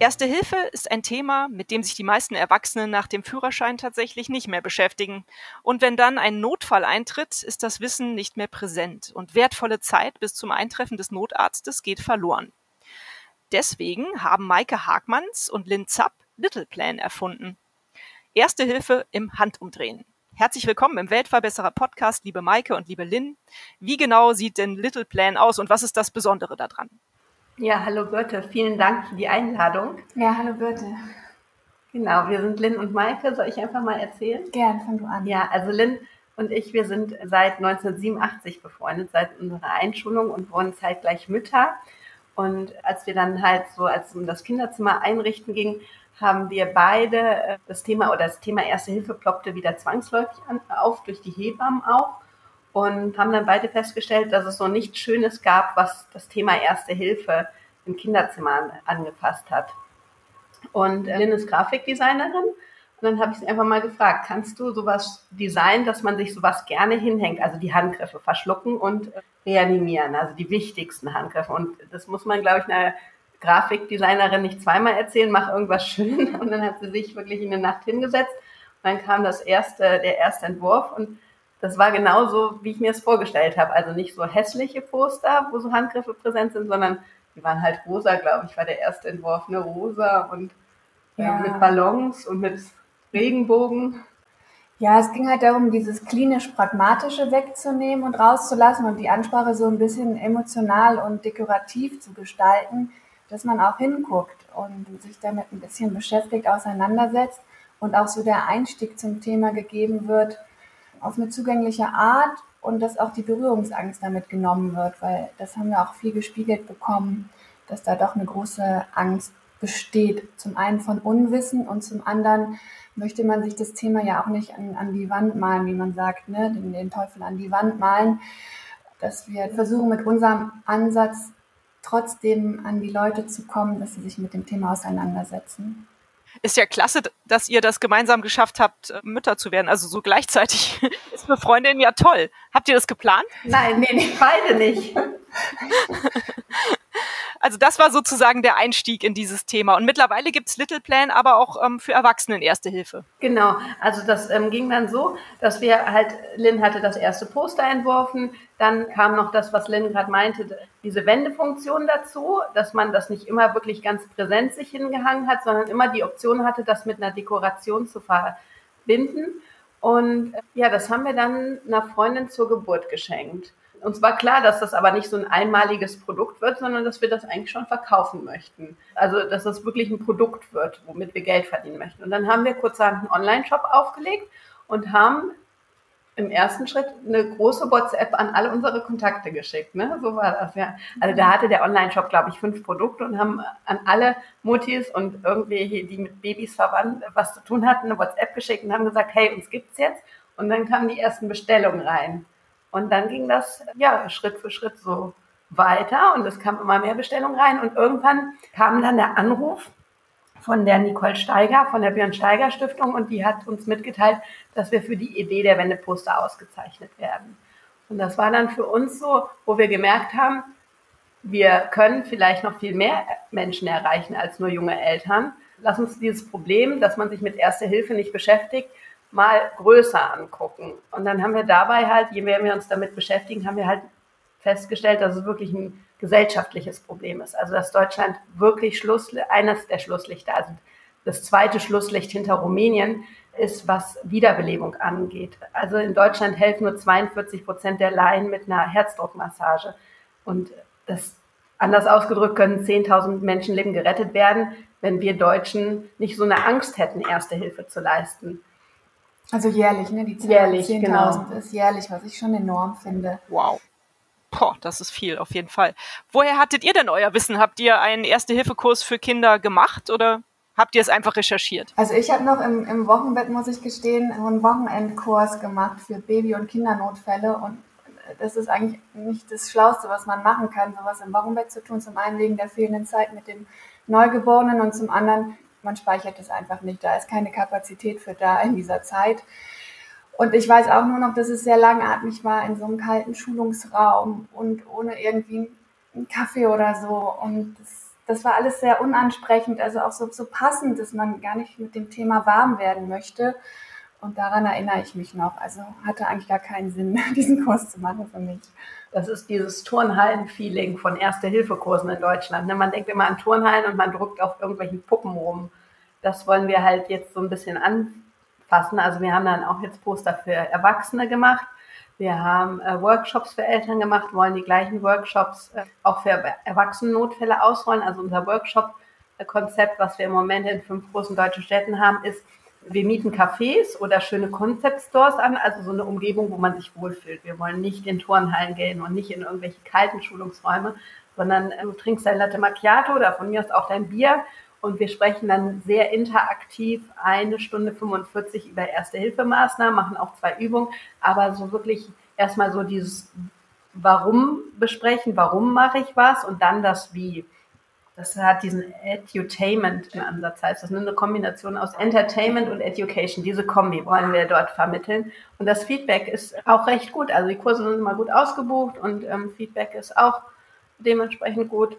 Erste Hilfe ist ein Thema, mit dem sich die meisten Erwachsenen nach dem Führerschein tatsächlich nicht mehr beschäftigen. Und wenn dann ein Notfall eintritt, ist das Wissen nicht mehr präsent und wertvolle Zeit bis zum Eintreffen des Notarztes geht verloren. Deswegen haben Maike Hagmanns und Lynn Zapp Little Plan erfunden. Erste Hilfe im Handumdrehen. Herzlich willkommen im Weltverbesserer Podcast, liebe Maike und liebe Lynn. Wie genau sieht denn Little Plan aus und was ist das Besondere daran? Ja, hallo Birte, vielen Dank für die Einladung. Ja, hallo Birte. Genau, wir sind Lynn und Maike. Soll ich einfach mal erzählen? Gern, fang du an. Ja, also Lynn und ich, wir sind seit 1987 befreundet, seit unserer Einschulung und wurden zeitgleich Mütter. Und als wir dann halt so, als es um das Kinderzimmer einrichten ging, haben wir beide äh, das Thema oder das Thema Erste Hilfe ploppte wieder zwangsläufig an, auf, durch die Hebammen auch und haben dann beide festgestellt, dass es so nichts Schönes gab, was das Thema Erste Hilfe im Kinderzimmer angepasst hat. Und äh, Lynn ist Grafikdesignerin und dann habe ich sie einfach mal gefragt, kannst du sowas designen, dass man sich sowas gerne hinhängt, also die Handgriffe verschlucken und äh, reanimieren, also die wichtigsten Handgriffe. Und das muss man, glaube ich, einer Grafikdesignerin nicht zweimal erzählen, mach irgendwas schön. Und dann hat sie sich wirklich in der Nacht hingesetzt. Und dann kam das erste, der erste Entwurf und das war genauso, wie ich mir es vorgestellt habe. Also nicht so hässliche Poster, wo so Handgriffe präsent sind, sondern die waren halt rosa, glaube ich, war der erste Entwurf, ne, rosa und äh, ja. mit Ballons und mit Regenbogen. Ja, es ging halt darum, dieses klinisch-pragmatische wegzunehmen und rauszulassen und die Ansprache so ein bisschen emotional und dekorativ zu gestalten, dass man auch hinguckt und sich damit ein bisschen beschäftigt, auseinandersetzt und auch so der Einstieg zum Thema gegeben wird, auf eine zugängliche Art und dass auch die Berührungsangst damit genommen wird, weil das haben wir auch viel gespiegelt bekommen, dass da doch eine große Angst besteht. Zum einen von Unwissen und zum anderen möchte man sich das Thema ja auch nicht an, an die Wand malen, wie man sagt, ne? den, den Teufel an die Wand malen, dass wir versuchen mit unserem Ansatz trotzdem an die Leute zu kommen, dass sie sich mit dem Thema auseinandersetzen ist ja klasse, dass ihr das gemeinsam geschafft habt, äh, Mütter zu werden. Also so gleichzeitig ist für Freundin ja toll. Habt ihr das geplant? Nein, nee, nee beide nicht. Also das war sozusagen der Einstieg in dieses Thema. Und mittlerweile gibt's Little Plan aber auch ähm, für Erwachsenen Erste Hilfe. Genau, also das ähm, ging dann so, dass wir halt, Lynn hatte das erste Poster entworfen, dann kam noch das, was Lynn gerade meinte, diese Wendefunktion dazu, dass man das nicht immer wirklich ganz präsent sich hingehangen hat, sondern immer die Option hatte, das mit einer Dekoration zu verbinden. Und ja, das haben wir dann einer Freundin zur Geburt geschenkt. Uns war klar, dass das aber nicht so ein einmaliges Produkt wird, sondern dass wir das eigentlich schon verkaufen möchten. Also, dass das wirklich ein Produkt wird, womit wir Geld verdienen möchten. Und dann haben wir kurzerhand einen Online-Shop aufgelegt und haben im ersten Schritt eine große WhatsApp an alle unsere Kontakte geschickt. Ne? So war das, ja. Also da hatte der Online-Shop, glaube ich, fünf Produkte und haben an alle Mutis und irgendwie, die mit Babys verwandt was zu tun hatten, eine WhatsApp geschickt und haben gesagt, hey, uns gibt's jetzt. Und dann kamen die ersten Bestellungen rein. Und dann ging das ja Schritt für Schritt so weiter und es kam immer mehr Bestellungen rein und irgendwann kam dann der Anruf von der Nicole Steiger von der Björn Steiger Stiftung und die hat uns mitgeteilt, dass wir für die Idee der Wendeposter ausgezeichnet werden. Und das war dann für uns so, wo wir gemerkt haben, wir können vielleicht noch viel mehr Menschen erreichen als nur junge Eltern. Lass uns dieses Problem, dass man sich mit Erster Hilfe nicht beschäftigt, mal größer angucken. Und dann haben wir dabei halt, je mehr wir uns damit beschäftigen, haben wir halt festgestellt, dass es wirklich ein gesellschaftliches Problem ist. Also dass Deutschland wirklich Schluss, eines der Schlusslichter, also das zweite Schlusslicht hinter Rumänien ist, was Wiederbelebung angeht. Also in Deutschland helfen nur 42 Prozent der Laien mit einer Herzdruckmassage. Und das anders ausgedrückt können 10.000 Menschenleben gerettet werden, wenn wir Deutschen nicht so eine Angst hätten, Erste Hilfe zu leisten. Also jährlich, ne? Die Zahl jährlich, 10.000 genau. ist jährlich, was ich schon enorm finde. Wow. Boah, das ist viel, auf jeden Fall. Woher hattet ihr denn euer Wissen? Habt ihr einen Erste-Hilfe-Kurs für Kinder gemacht oder habt ihr es einfach recherchiert? Also ich habe noch im, im Wochenbett, muss ich gestehen, einen Wochenendkurs gemacht für Baby- und Kindernotfälle und das ist eigentlich nicht das Schlauste, was man machen kann, sowas im Wochenbett zu tun. Zum einen wegen der fehlenden Zeit mit dem Neugeborenen und zum anderen, man speichert es einfach nicht. Da ist keine Kapazität für da in dieser Zeit. Und ich weiß auch nur noch, dass es sehr langatmig war in so einem kalten Schulungsraum und ohne irgendwie einen Kaffee oder so. Und das, das war alles sehr unansprechend, also auch so, so passend, dass man gar nicht mit dem Thema warm werden möchte. Und daran erinnere ich mich noch. Also hatte eigentlich gar keinen Sinn, diesen Kurs zu machen für mich. Das ist dieses Turnhallen-Feeling von Erste-Hilfe-Kursen in Deutschland. Ne? Man denkt immer an Turnhallen und man druckt auf irgendwelchen Puppen rum. Das wollen wir halt jetzt so ein bisschen an, fassen. Also wir haben dann auch jetzt Poster für Erwachsene gemacht. Wir haben äh, Workshops für Eltern gemacht, wollen die gleichen Workshops äh, auch für Erwachsenennotfälle ausrollen. Also unser Workshop-Konzept, was wir im Moment in fünf großen deutschen Städten haben, ist, wir mieten Cafés oder schöne Concept-Stores an, also so eine Umgebung, wo man sich wohlfühlt. Wir wollen nicht in Turnhallen gehen und nicht in irgendwelche kalten Schulungsräume, sondern äh, du trinkst dein Latte Macchiato oder von mir aus auch dein Bier und wir sprechen dann sehr interaktiv eine Stunde 45 über Erste-Hilfemaßnahmen, machen auch zwei Übungen, aber so wirklich erstmal so dieses Warum besprechen, warum mache ich was und dann das Wie. Das hat diesen Edutainment-Ansatz, heißt das, eine Kombination aus Entertainment und Education. Diese Kombi wollen wir dort vermitteln. Und das Feedback ist auch recht gut. Also die Kurse sind immer gut ausgebucht und ähm, Feedback ist auch dementsprechend gut.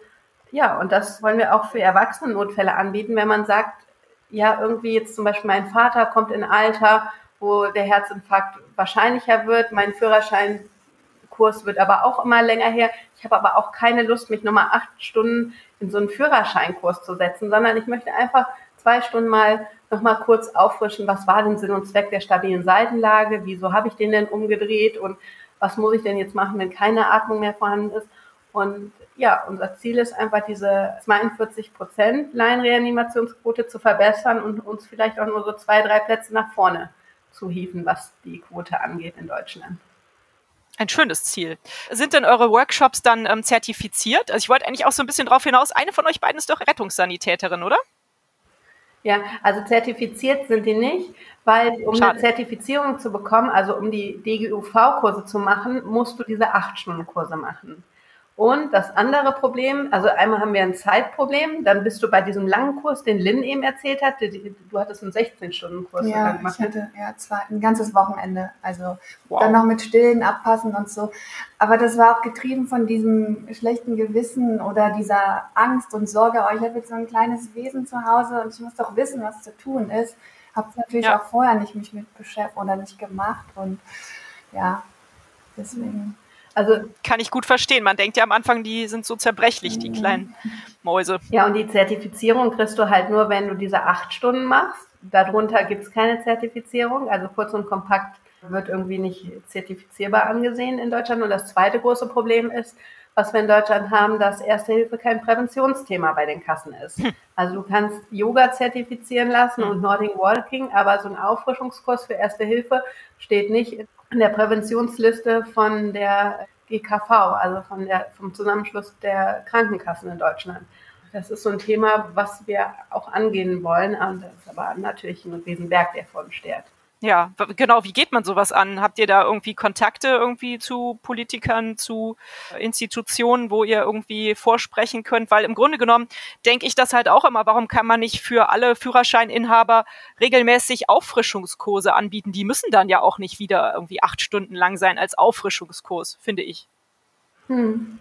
Ja, und das wollen wir auch für Erwachsenennotfälle anbieten, wenn man sagt, ja, irgendwie jetzt zum Beispiel mein Vater kommt in Alter, wo der Herzinfarkt wahrscheinlicher wird, mein Führerscheinkurs wird aber auch immer länger her. Ich habe aber auch keine Lust, mich nochmal acht Stunden in so einen Führerscheinkurs zu setzen, sondern ich möchte einfach zwei Stunden mal nochmal kurz auffrischen, was war denn Sinn und Zweck der stabilen Seitenlage, wieso habe ich den denn umgedreht und was muss ich denn jetzt machen, wenn keine Atmung mehr vorhanden ist. Und ja, unser Ziel ist einfach diese 42 Prozent Laienreanimationsquote zu verbessern und uns vielleicht auch nur so zwei, drei Plätze nach vorne zu hieven, was die Quote angeht in Deutschland. Ein schönes Ziel. Sind denn eure Workshops dann ähm, zertifiziert? Also ich wollte eigentlich auch so ein bisschen darauf hinaus, eine von euch beiden ist doch Rettungssanitäterin, oder? Ja, also zertifiziert sind die nicht, weil um Schade. eine Zertifizierung zu bekommen, also um die DGUV-Kurse zu machen, musst du diese acht Stunden Kurse machen. Und das andere Problem, also einmal haben wir ein Zeitproblem, dann bist du bei diesem langen Kurs, den Lynn eben erzählt hat, du hattest einen 16-Stunden-Kurs ja, gemacht. Ich hatte ja zwei, ein ganzes Wochenende, also wow. dann noch mit Stillen abpassen und so. Aber das war auch getrieben von diesem schlechten Gewissen oder dieser Angst und Sorge, oh, ich habe jetzt so ein kleines Wesen zu Hause und ich muss doch wissen, was zu tun ist. Habe es natürlich ja. auch vorher nicht mich mit beschäftigt oder nicht gemacht und ja, deswegen. Also kann ich gut verstehen. Man denkt ja am Anfang, die sind so zerbrechlich, die kleinen Mäuse. Ja, und die Zertifizierung kriegst du halt nur, wenn du diese acht Stunden machst. Darunter gibt es keine Zertifizierung. Also kurz und kompakt wird irgendwie nicht zertifizierbar angesehen in Deutschland. Und das zweite große Problem ist, was wir in Deutschland haben, dass Erste Hilfe kein Präventionsthema bei den Kassen ist. Hm. Also du kannst Yoga zertifizieren lassen und Nordic Walking, aber so ein Auffrischungskurs für Erste Hilfe steht nicht in der Präventionsliste von der GKV, also von der, vom Zusammenschluss der Krankenkassen in Deutschland. Das ist so ein Thema, was wir auch angehen wollen, und das ist aber natürlich ein Riesenberg, der vor uns steht. Ja, genau. Wie geht man sowas an? Habt ihr da irgendwie Kontakte irgendwie zu Politikern, zu Institutionen, wo ihr irgendwie vorsprechen könnt? Weil im Grunde genommen denke ich das halt auch immer. Warum kann man nicht für alle Führerscheininhaber regelmäßig Auffrischungskurse anbieten? Die müssen dann ja auch nicht wieder irgendwie acht Stunden lang sein als Auffrischungskurs, finde ich. Hm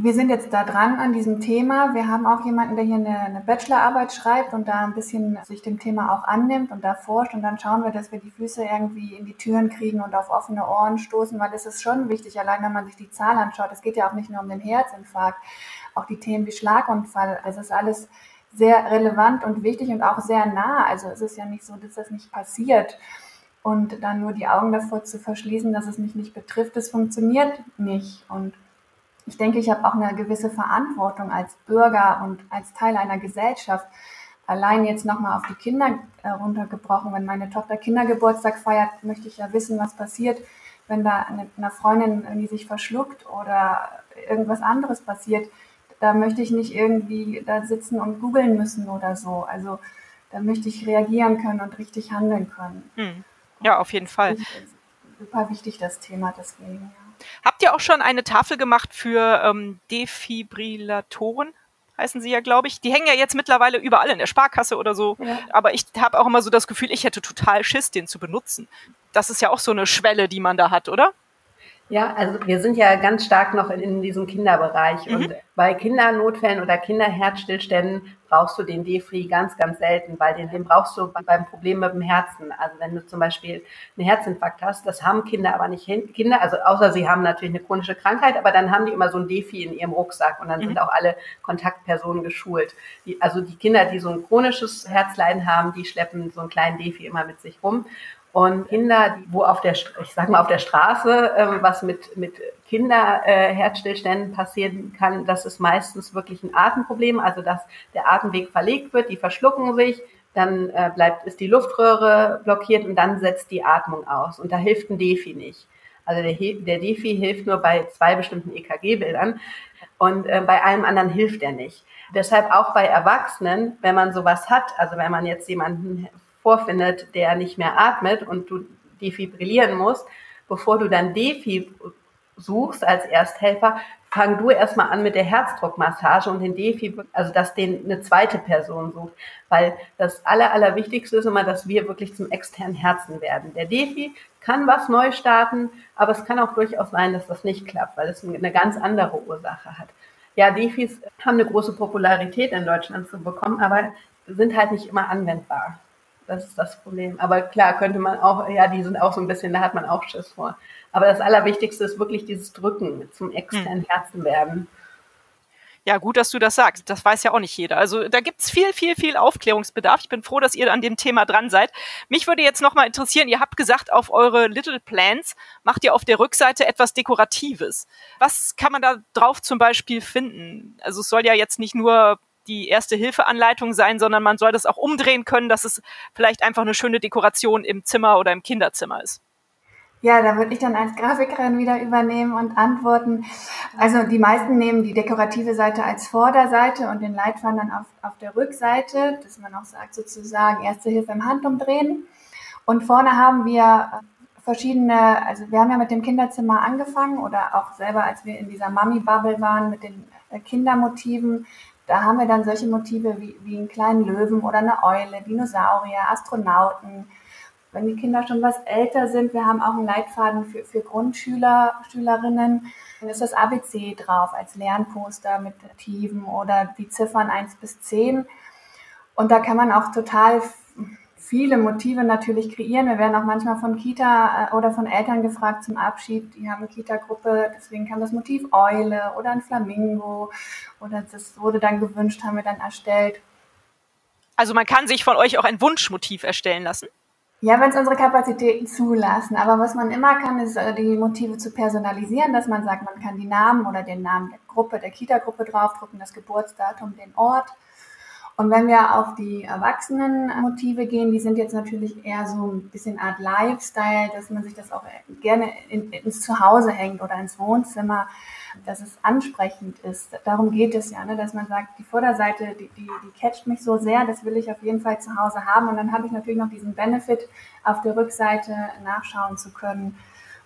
wir sind jetzt da dran an diesem Thema. Wir haben auch jemanden, der hier eine, eine, Bachelorarbeit schreibt und da ein bisschen sich dem Thema auch annimmt und da forscht. Und dann schauen wir, dass wir die Füße irgendwie in die Türen kriegen und auf offene Ohren stoßen, weil das ist schon wichtig, allein wenn man sich die Zahl anschaut. Es geht ja auch nicht nur um den Herzinfarkt, auch die Themen wie Schlagunfall. Es ist alles sehr relevant und wichtig und auch sehr nah. Also es ist ja nicht so, dass das nicht passiert. Und dann nur die Augen davor zu verschließen, dass es mich nicht betrifft, das funktioniert nicht. Und ich denke, ich habe auch eine gewisse Verantwortung als Bürger und als Teil einer Gesellschaft. Allein jetzt nochmal auf die Kinder äh, runtergebrochen, wenn meine Tochter Kindergeburtstag feiert, möchte ich ja wissen, was passiert, wenn da eine, Freundin irgendwie sich verschluckt oder irgendwas anderes passiert, da möchte ich nicht irgendwie da sitzen und googeln müssen oder so. Also da möchte ich reagieren können und richtig handeln können. Hm. Ja, auf jeden Fall. Super wichtig, das Thema deswegen. Habt ihr auch schon eine Tafel gemacht für ähm, Defibrillatoren? heißen sie ja, glaube ich. Die hängen ja jetzt mittlerweile überall in der Sparkasse oder so. Ja. Aber ich habe auch immer so das Gefühl, ich hätte total Schiss, den zu benutzen. Das ist ja auch so eine Schwelle, die man da hat, oder? Ja, also wir sind ja ganz stark noch in, in diesem Kinderbereich. Mhm. Und bei Kindernotfällen oder Kinderherzstillständen brauchst du den Defri ganz, ganz selten, weil den, den brauchst du beim Problem mit dem Herzen. Also wenn du zum Beispiel einen Herzinfarkt hast, das haben Kinder aber nicht hin. Kinder, also außer sie haben natürlich eine chronische Krankheit, aber dann haben die immer so ein Defi in ihrem Rucksack und dann mhm. sind auch alle Kontaktpersonen geschult. Die, also die Kinder, die so ein chronisches Herzleiden haben, die schleppen so einen kleinen Defi immer mit sich rum. Und Kinder, wo auf der, ich sag mal auf der Straße, ähm, was mit, mit Kinderherzstillständen äh, passieren kann, das ist meistens wirklich ein Atemproblem, also dass der Atemweg verlegt wird, die verschlucken sich, dann äh, bleibt, ist die Luftröhre blockiert und dann setzt die Atmung aus. Und da hilft ein Defi nicht. Also der, der Defi hilft nur bei zwei bestimmten EKG-Bildern und äh, bei allem anderen hilft er nicht. Deshalb auch bei Erwachsenen, wenn man sowas hat, also wenn man jetzt jemanden vorfindet, der nicht mehr atmet und du defibrillieren musst, bevor du dann Defi suchst als Ersthelfer, fang du erstmal an mit der Herzdruckmassage und den Defi, also dass den eine zweite Person sucht. Weil das Aller, Allerwichtigste ist immer, dass wir wirklich zum externen Herzen werden. Der Defi kann was neu starten, aber es kann auch durchaus sein, dass das nicht klappt, weil es eine ganz andere Ursache hat. Ja, Defis haben eine große Popularität in Deutschland zu bekommen, aber sind halt nicht immer anwendbar. Das ist das Problem. Aber klar, könnte man auch, ja, die sind auch so ein bisschen, da hat man auch Schiss vor. Aber das Allerwichtigste ist wirklich dieses Drücken zum externen hm. Herzen werden. Ja, gut, dass du das sagst. Das weiß ja auch nicht jeder. Also da gibt's viel, viel, viel Aufklärungsbedarf. Ich bin froh, dass ihr an dem Thema dran seid. Mich würde jetzt nochmal interessieren, ihr habt gesagt, auf eure Little Plans macht ihr auf der Rückseite etwas Dekoratives. Was kann man da drauf zum Beispiel finden? Also es soll ja jetzt nicht nur die Erste-Hilfe-Anleitung sein, sondern man soll das auch umdrehen können, dass es vielleicht einfach eine schöne Dekoration im Zimmer oder im Kinderzimmer ist. Ja, da würde ich dann als Grafikerin wieder übernehmen und antworten. Also die meisten nehmen die dekorative Seite als Vorderseite und den Leitfaden dann auf, auf der Rückseite, dass man auch sagt sozusagen Erste Hilfe im Handumdrehen. Und vorne haben wir verschiedene, also wir haben ja mit dem Kinderzimmer angefangen oder auch selber, als wir in dieser Mami-Bubble waren mit den Kindermotiven, da haben wir dann solche Motive wie, wie einen kleinen Löwen oder eine Eule, Dinosaurier, Astronauten. Wenn die Kinder schon was älter sind, wir haben auch einen Leitfaden für, für Grundschüler, Schülerinnen, dann ist das ABC drauf als Lernposter mit Motiven oder die Ziffern 1 bis 10. Und da kann man auch total viele Motive natürlich kreieren. Wir werden auch manchmal von Kita äh, oder von Eltern gefragt zum Abschied. Die haben eine Kita-Gruppe, deswegen kam das Motiv Eule oder ein Flamingo oder das wurde dann gewünscht, haben wir dann erstellt. Also man kann sich von euch auch ein Wunschmotiv erstellen lassen? Ja, wenn es unsere Kapazitäten zulassen. Aber was man immer kann, ist äh, die Motive zu personalisieren, dass man sagt, man kann die Namen oder den Namen der Gruppe, der Kita-Gruppe draufdrucken, das Geburtsdatum, den Ort und wenn wir auf die Erwachsenenmotive gehen, die sind jetzt natürlich eher so ein bisschen Art Lifestyle, dass man sich das auch gerne in, ins Zuhause hängt oder ins Wohnzimmer, dass es ansprechend ist. Darum geht es ja, ne? dass man sagt, die Vorderseite, die, die, die catcht mich so sehr, das will ich auf jeden Fall zu Hause haben. Und dann habe ich natürlich noch diesen Benefit, auf der Rückseite nachschauen zu können.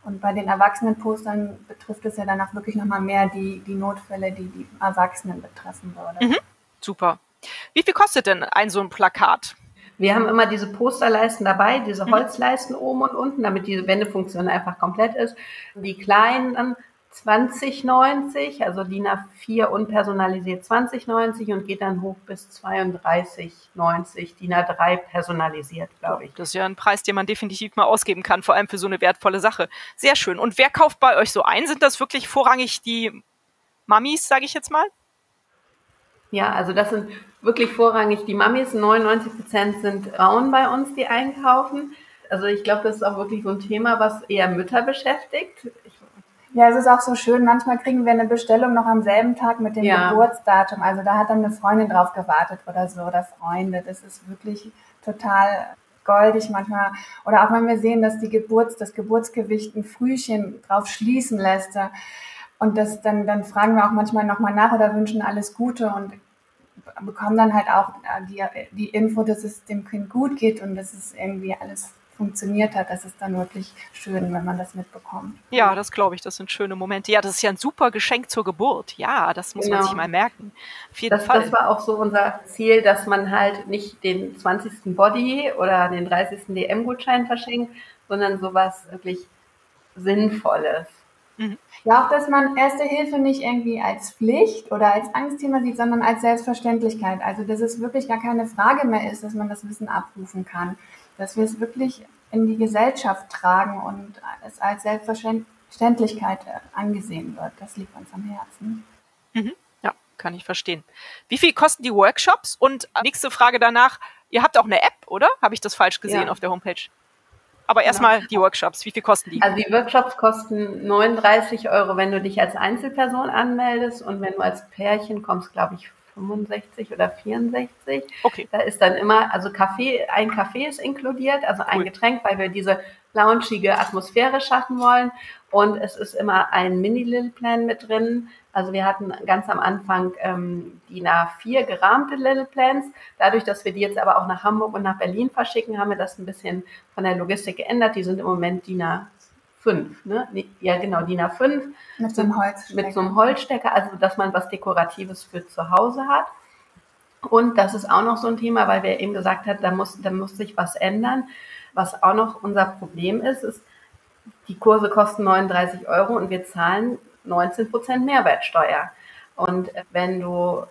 Und bei den Erwachsenenpostern betrifft es ja dann auch wirklich nochmal mehr die, die Notfälle, die die Erwachsenen betreffen würde. Mhm. Super. Wie viel kostet denn ein so ein Plakat? Wir haben immer diese Posterleisten dabei, diese mhm. Holzleisten oben und unten, damit diese Wendefunktion einfach komplett ist. Die kleinen dann 2090, also DIN A4 unpersonalisiert 2090 und geht dann hoch bis 3290, DIN A3 personalisiert, glaube ich. Das ist ja ein Preis, den man definitiv mal ausgeben kann, vor allem für so eine wertvolle Sache. Sehr schön. Und wer kauft bei euch so ein? Sind das wirklich vorrangig die Mamis, sage ich jetzt mal? Ja, also das sind wirklich vorrangig die Mamis. 99 Prozent sind Frauen bei uns, die einkaufen. Also ich glaube, das ist auch wirklich so ein Thema, was eher Mütter beschäftigt. Ich ja, es ist auch so schön. Manchmal kriegen wir eine Bestellung noch am selben Tag mit dem ja. Geburtsdatum. Also da hat dann eine Freundin drauf gewartet oder so oder Freunde. Das ist wirklich total goldig manchmal. Oder auch wenn wir sehen, dass die Geburts, das Geburtsgewicht ein Frühchen drauf schließen lässt. Und das, dann, dann fragen wir auch manchmal nochmal nach oder wünschen alles Gute und bekommen dann halt auch die, die Info, dass es dem Kind gut geht und dass es irgendwie alles funktioniert hat, das ist dann wirklich schön, wenn man das mitbekommt. Ja, das glaube ich, das sind schöne Momente. Ja, das ist ja ein super Geschenk zur Geburt. Ja, das muss genau. man sich mal merken. Auf jeden das, Fall. das war auch so unser Ziel, dass man halt nicht den 20. Body oder den 30. DM-Gutschein verschenkt, sondern sowas wirklich Sinnvolles. Mhm. Ja, auch, dass man Erste Hilfe nicht irgendwie als Pflicht oder als Angstthema sieht, sondern als Selbstverständlichkeit. Also, dass es wirklich gar keine Frage mehr ist, dass man das Wissen abrufen kann dass wir es wirklich in die Gesellschaft tragen und es als Selbstverständlichkeit angesehen wird. Das liegt uns am Herzen. Mhm. Ja, kann ich verstehen. Wie viel kosten die Workshops? Und nächste Frage danach, ihr habt auch eine App, oder? Habe ich das falsch gesehen ja. auf der Homepage? Aber genau. erstmal genau. die Workshops, wie viel kosten die? Also die Workshops kosten 39 Euro, wenn du dich als Einzelperson anmeldest und wenn du als Pärchen kommst, glaube ich, 65 oder 64. Okay. Da ist dann immer, also Kaffee, ein Kaffee ist inkludiert, also ein cool. Getränk, weil wir diese loungige Atmosphäre schaffen wollen. Und es ist immer ein Mini-Little-Plan mit drin. Also wir hatten ganz am Anfang ähm, DIN A4 gerahmte Little Plans. Dadurch, dass wir die jetzt aber auch nach Hamburg und nach Berlin verschicken, haben wir das ein bisschen von der Logistik geändert. Die sind im Moment DIN A 5, ne? Ja, genau, DIN A5. Mit so einem Holzstecker. Mit so einem Holzstecker, also dass man was Dekoratives für zu Hause hat. Und das ist auch noch so ein Thema, weil wir eben gesagt haben, da muss, da muss sich was ändern. Was auch noch unser Problem ist, ist, die Kurse kosten 39 Euro und wir zahlen 19 Prozent Mehrwertsteuer. Und wenn du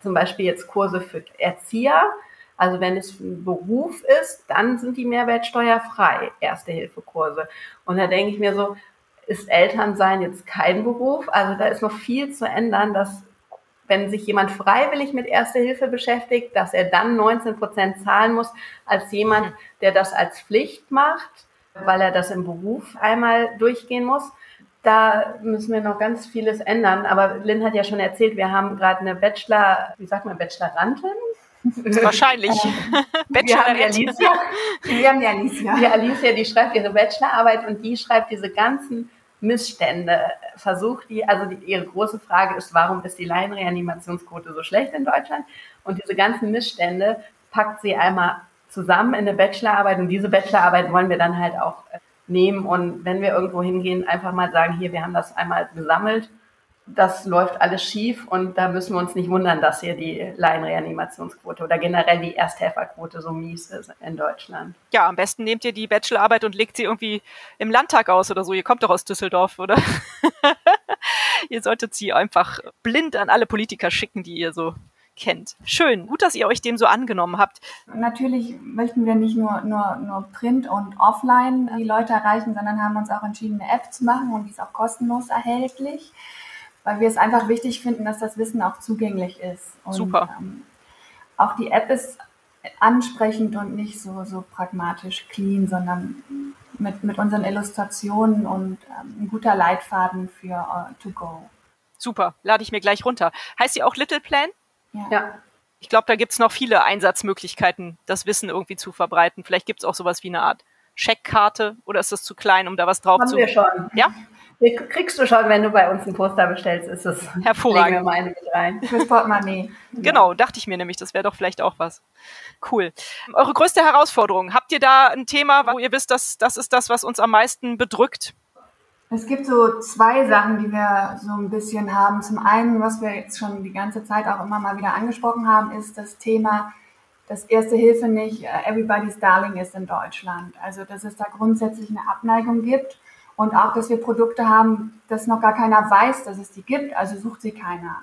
zum Beispiel jetzt Kurse für Erzieher also wenn es ein Beruf ist, dann sind die mehrwertsteuerfrei, Erste-Hilfe-Kurse. Und da denke ich mir so, ist Elternsein jetzt kein Beruf? Also da ist noch viel zu ändern, dass wenn sich jemand freiwillig mit Erste Hilfe beschäftigt, dass er dann 19 Prozent zahlen muss, als jemand, der das als Pflicht macht, weil er das im Beruf einmal durchgehen muss. Da müssen wir noch ganz vieles ändern. Aber Lynn hat ja schon erzählt, wir haben gerade eine Bachelor, wie sagt man, Bachelorantin Wahrscheinlich. wir haben die Alicia. Wir haben die Alicia. Die Alicia, die schreibt ihre Bachelorarbeit und die schreibt diese ganzen Missstände, versucht die, also die, ihre große Frage ist, warum ist die Laienreanimationsquote so schlecht in Deutschland? Und diese ganzen Missstände packt sie einmal zusammen in eine Bachelorarbeit und diese Bachelorarbeit wollen wir dann halt auch äh, nehmen und wenn wir irgendwo hingehen, einfach mal sagen, hier, wir haben das einmal gesammelt das läuft alles schief und da müssen wir uns nicht wundern, dass hier die Laienreanimationsquote oder generell die Ersthelferquote so mies ist in Deutschland. Ja, am besten nehmt ihr die Bachelorarbeit und legt sie irgendwie im Landtag aus oder so. Ihr kommt doch aus Düsseldorf, oder? ihr solltet sie einfach blind an alle Politiker schicken, die ihr so kennt. Schön, gut, dass ihr euch dem so angenommen habt. Natürlich möchten wir nicht nur, nur, nur Print und Offline die Leute erreichen, sondern haben uns auch entschieden, eine App zu machen und die ist auch kostenlos erhältlich weil wir es einfach wichtig finden, dass das Wissen auch zugänglich ist. Und, Super. Ähm, auch die App ist ansprechend und nicht so, so pragmatisch clean, sondern mit, mit unseren Illustrationen und ähm, ein guter Leitfaden für uh, To Go. Super, lade ich mir gleich runter. Heißt sie auch Little Plan? Ja. ja. Ich glaube, da gibt es noch viele Einsatzmöglichkeiten, das Wissen irgendwie zu verbreiten. Vielleicht gibt es auch sowas wie eine Art Scheckkarte oder ist das zu klein, um da was drauf Haben zu... Haben wir schon. Ja? Kriegst du schon, wenn du bei uns ein Poster bestellst, ist es. Hervorragend. Legen wir meine mit rein. Fürs Portemonnaie. Genau, dachte ich mir nämlich, das wäre doch vielleicht auch was. Cool. Eure größte Herausforderung, habt ihr da ein Thema, wo ihr wisst, dass das ist das, was uns am meisten bedrückt? Es gibt so zwei Sachen, die wir so ein bisschen haben. Zum einen, was wir jetzt schon die ganze Zeit auch immer mal wieder angesprochen haben, ist das Thema, dass Erste Hilfe nicht äh, everybody's darling ist in Deutschland. Also, dass es da grundsätzlich eine Abneigung gibt und auch, dass wir Produkte haben, dass noch gar keiner weiß, dass es die gibt, also sucht sie keiner.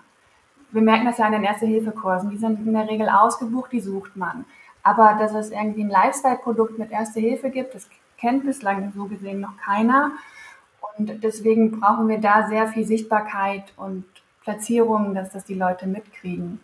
Wir merken das ja in den Erste-Hilfe-Kursen. Die sind in der Regel ausgebucht, die sucht man. Aber dass es irgendwie ein Lifestyle-Produkt mit Erste Hilfe gibt, das kennt bislang so gesehen noch keiner. Und deswegen brauchen wir da sehr viel Sichtbarkeit und Platzierung, dass das die Leute mitkriegen.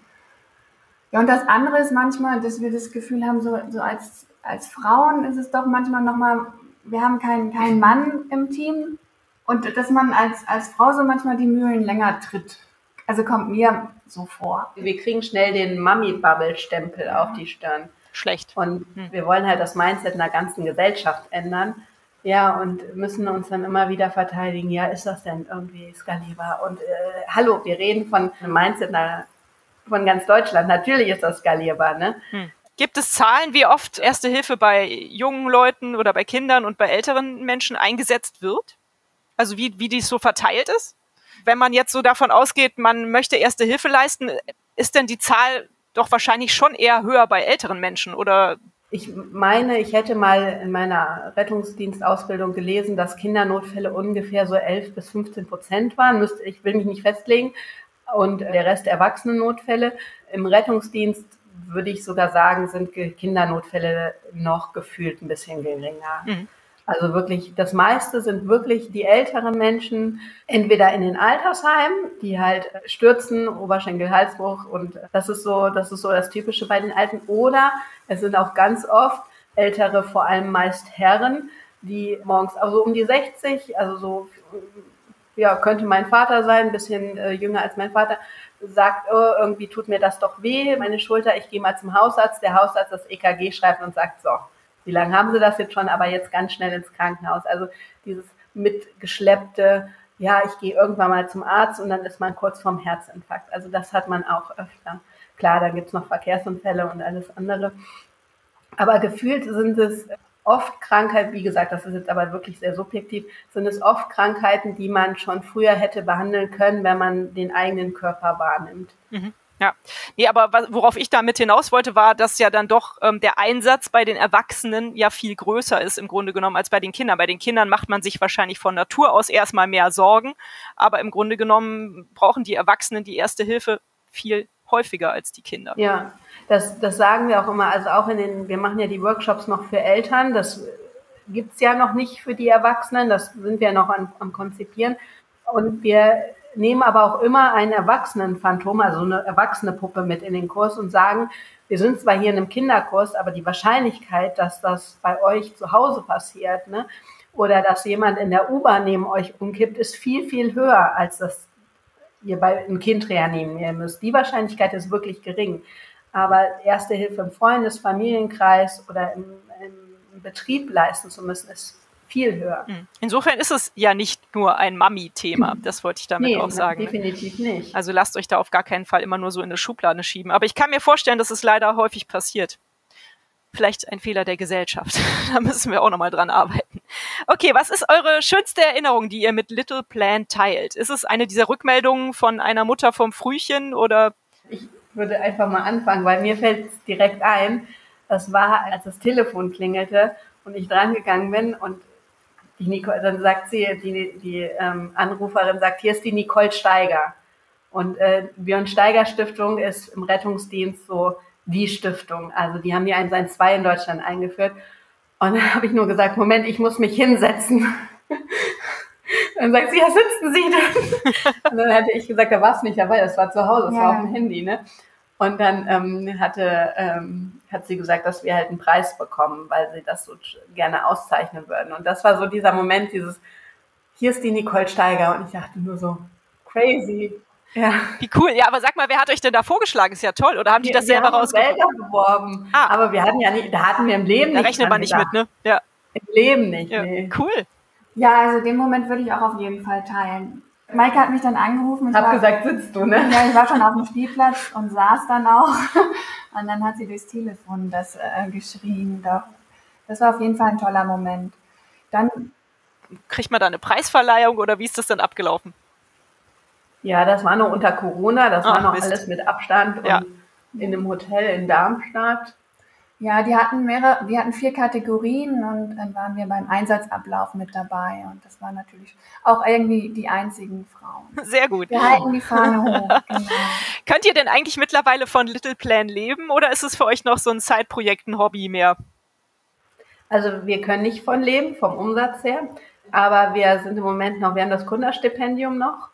Ja, und das andere ist manchmal, dass wir das Gefühl haben, so, so als, als Frauen ist es doch manchmal nochmal wir haben keinen, keinen Mann im Team und dass man als, als Frau so manchmal die Mühlen länger tritt. Also kommt mir so vor. Wir kriegen schnell den Mummy-Bubble-Stempel auf die Stirn. schlecht. Und hm. wir wollen halt das Mindset einer ganzen Gesellschaft ändern. Ja, und müssen uns dann immer wieder verteidigen, ja, ist das denn irgendwie skalierbar? Und äh, hallo, wir reden von einem Mindset einer, von ganz Deutschland. Natürlich ist das skalierbar, ne? Hm. Gibt es Zahlen, wie oft Erste Hilfe bei jungen Leuten oder bei Kindern und bei älteren Menschen eingesetzt wird? Also wie, wie dies so verteilt ist? Wenn man jetzt so davon ausgeht, man möchte Erste Hilfe leisten, ist denn die Zahl doch wahrscheinlich schon eher höher bei älteren Menschen oder ich meine, ich hätte mal in meiner Rettungsdienstausbildung gelesen, dass Kindernotfälle ungefähr so 11 bis 15 Prozent waren. ich will mich nicht festlegen. Und der Rest Erwachsenennotfälle. Im Rettungsdienst würde ich sogar sagen, sind Kindernotfälle noch gefühlt ein bisschen geringer. Mhm. Also wirklich, das meiste sind wirklich die älteren Menschen, entweder in den Altersheimen, die halt stürzen, Oberschenkel, Halsbruch und das ist so, das ist so das Typische bei den Alten. Oder es sind auch ganz oft ältere, vor allem meist Herren, die morgens, also um die 60, also so, ja, könnte mein Vater sein, ein bisschen äh, jünger als mein Vater, sagt, oh, irgendwie tut mir das doch weh, meine Schulter, ich gehe mal zum Hausarzt, der Hausarzt das EKG schreibt und sagt, so, wie lange haben sie das jetzt schon, aber jetzt ganz schnell ins Krankenhaus. Also dieses mitgeschleppte, ja, ich gehe irgendwann mal zum Arzt und dann ist man kurz vorm Herzinfarkt. Also das hat man auch öfter. Klar, da gibt es noch Verkehrsunfälle und alles andere. Aber gefühlt sind es oft Krankheiten, wie gesagt, das ist jetzt aber wirklich sehr subjektiv, sind es oft Krankheiten, die man schon früher hätte behandeln können, wenn man den eigenen Körper wahrnimmt. Mhm. Ja, nee, aber worauf ich damit hinaus wollte, war, dass ja dann doch ähm, der Einsatz bei den Erwachsenen ja viel größer ist im Grunde genommen als bei den Kindern. Bei den Kindern macht man sich wahrscheinlich von Natur aus erstmal mehr Sorgen, aber im Grunde genommen brauchen die Erwachsenen die erste Hilfe viel häufiger als die Kinder. Ja, das, das sagen wir auch immer. Also auch in den, wir machen ja die Workshops noch für Eltern. Das gibt's ja noch nicht für die Erwachsenen. Das sind wir noch am, am Konzipieren. Und wir nehmen aber auch immer ein Erwachsenenphantom, also eine erwachsene Puppe mit in den Kurs und sagen, wir sind zwar hier in einem Kinderkurs, aber die Wahrscheinlichkeit, dass das bei euch zu Hause passiert, ne, oder dass jemand in der U-Bahn neben euch umkippt, ist viel, viel höher, als dass ihr bei einem Kind reanimieren müsst. Die Wahrscheinlichkeit ist wirklich gering. Aber erste Hilfe im Freundes-, Familienkreis oder im, im Betrieb leisten zu müssen, ist viel höher. Hm. Insofern ist es ja nicht nur ein Mami-Thema, das wollte ich damit nee, auch sagen. Definitiv nicht. Also lasst euch da auf gar keinen Fall immer nur so in eine Schublade schieben. Aber ich kann mir vorstellen, dass es leider häufig passiert. Vielleicht ein Fehler der Gesellschaft. da müssen wir auch nochmal dran arbeiten. Okay, was ist eure schönste Erinnerung, die ihr mit Little Plan teilt? Ist es eine dieser Rückmeldungen von einer Mutter vom Frühchen oder? Ich würde einfach mal anfangen, weil mir fällt es direkt ein. Das war, als das Telefon klingelte und ich drangegangen bin und die Nicole, dann sagt sie, die, die ähm, Anruferin sagt, hier ist die Nicole Steiger. Und äh, Björn Steiger Stiftung ist im Rettungsdienst so die Stiftung. Also die haben hier ein Sein 2 in Deutschland eingeführt. Und dann habe ich nur gesagt, Moment, ich muss mich hinsetzen. dann sagt sie, ja, sitzen Sie denn? Und dann hatte ich gesagt, da war es nicht dabei, das war zu Hause, das ja. war auf dem Handy, ne? Und dann ähm, hatte, ähm, hat sie gesagt, dass wir halt einen Preis bekommen, weil sie das so gerne auszeichnen würden. Und das war so dieser Moment, dieses, hier ist die Nicole Steiger. Und ich dachte nur so, crazy. Ja. Wie cool. Ja, aber sag mal, wer hat euch denn da vorgeschlagen? Ist ja toll. Oder haben die, die das selber rausgefunden? selber beworben. Ah. Aber wir hatten ja nicht, da hatten wir im Leben da nicht. Da rechnet man nicht mit, ne? Ja. Im Leben nicht, ja. nee. Cool. Ja, also den Moment würde ich auch auf jeden Fall teilen. Maike hat mich dann angerufen. Ich hab war, gesagt, sitzt du, ne? Ja, ich war schon auf dem Spielplatz und saß dann auch. Und dann hat sie durchs Telefon das äh, geschrien. Doch. Das war auf jeden Fall ein toller Moment. Dann kriegt man da eine Preisverleihung oder wie ist das dann abgelaufen? Ja, das war noch unter Corona, das Ach, war noch Mist. alles mit Abstand ja. in einem Hotel in Darmstadt. Ja, die hatten mehrere, wir hatten vier Kategorien und dann waren wir beim Einsatzablauf mit dabei und das waren natürlich auch irgendwie die einzigen Frauen. Sehr gut. Wir halten die Fahne hoch. Genau. Könnt ihr denn eigentlich mittlerweile von Little Plan leben oder ist es für euch noch so ein Zeitprojekt, ein Hobby mehr? Also wir können nicht von leben, vom Umsatz her, aber wir sind im Moment noch, wir haben das Gründerstipendium noch